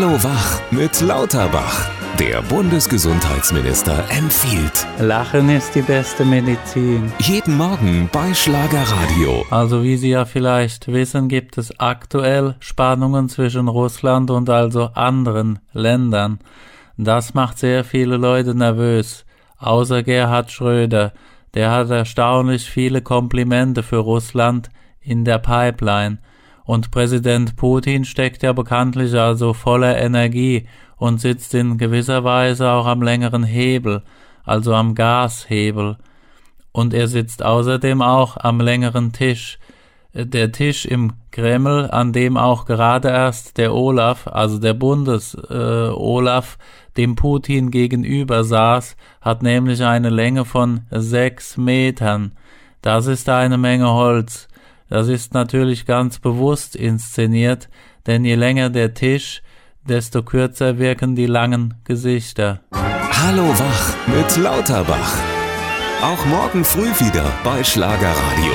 Hallo Wach mit Lauterbach. Der Bundesgesundheitsminister empfiehlt. Lachen ist die beste Medizin. Jeden Morgen bei Schlagerradio. Also wie Sie ja vielleicht wissen, gibt es aktuell Spannungen zwischen Russland und also anderen Ländern. Das macht sehr viele Leute nervös. Außer Gerhard Schröder. Der hat erstaunlich viele Komplimente für Russland in der Pipeline. Und Präsident Putin steckt ja bekanntlich also voller Energie und sitzt in gewisser Weise auch am längeren Hebel, also am Gashebel. Und er sitzt außerdem auch am längeren Tisch. Der Tisch im Kreml, an dem auch gerade erst der Olaf, also der Bundes-Olaf, äh, dem Putin gegenüber saß, hat nämlich eine Länge von sechs Metern. Das ist eine Menge Holz. Das ist natürlich ganz bewusst inszeniert, denn je länger der Tisch, desto kürzer wirken die langen Gesichter. Hallo Wach mit Lauterbach. Auch morgen früh wieder bei Schlagerradio.